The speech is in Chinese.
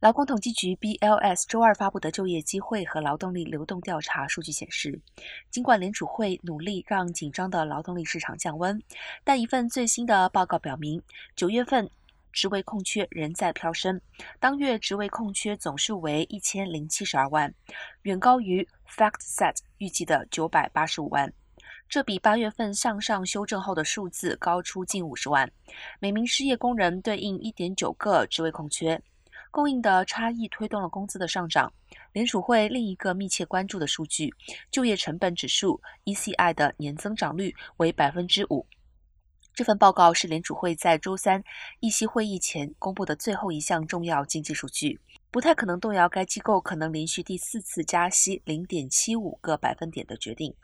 劳工统计局 （BLS） 周二发布的就业机会和劳动力流动调查数据显示，尽管联储会努力让紧张的劳动力市场降温，但一份最新的报告表明，九月份职位空缺仍在飙升，当月职位空缺总数为一千零七十二万，远高于 FactSet 预计的九百八十五万。这比八月份向上修正后的数字高出近五十万，每名失业工人对应一点九个职位空缺。供应的差异推动了工资的上涨。联储会另一个密切关注的数据，就业成本指数 （ECI） 的年增长率为百分之五。这份报告是联储会在周三议息会议前公布的最后一项重要经济数据，不太可能动摇该机构可能连续第四次加息零点七五个百分点的决定。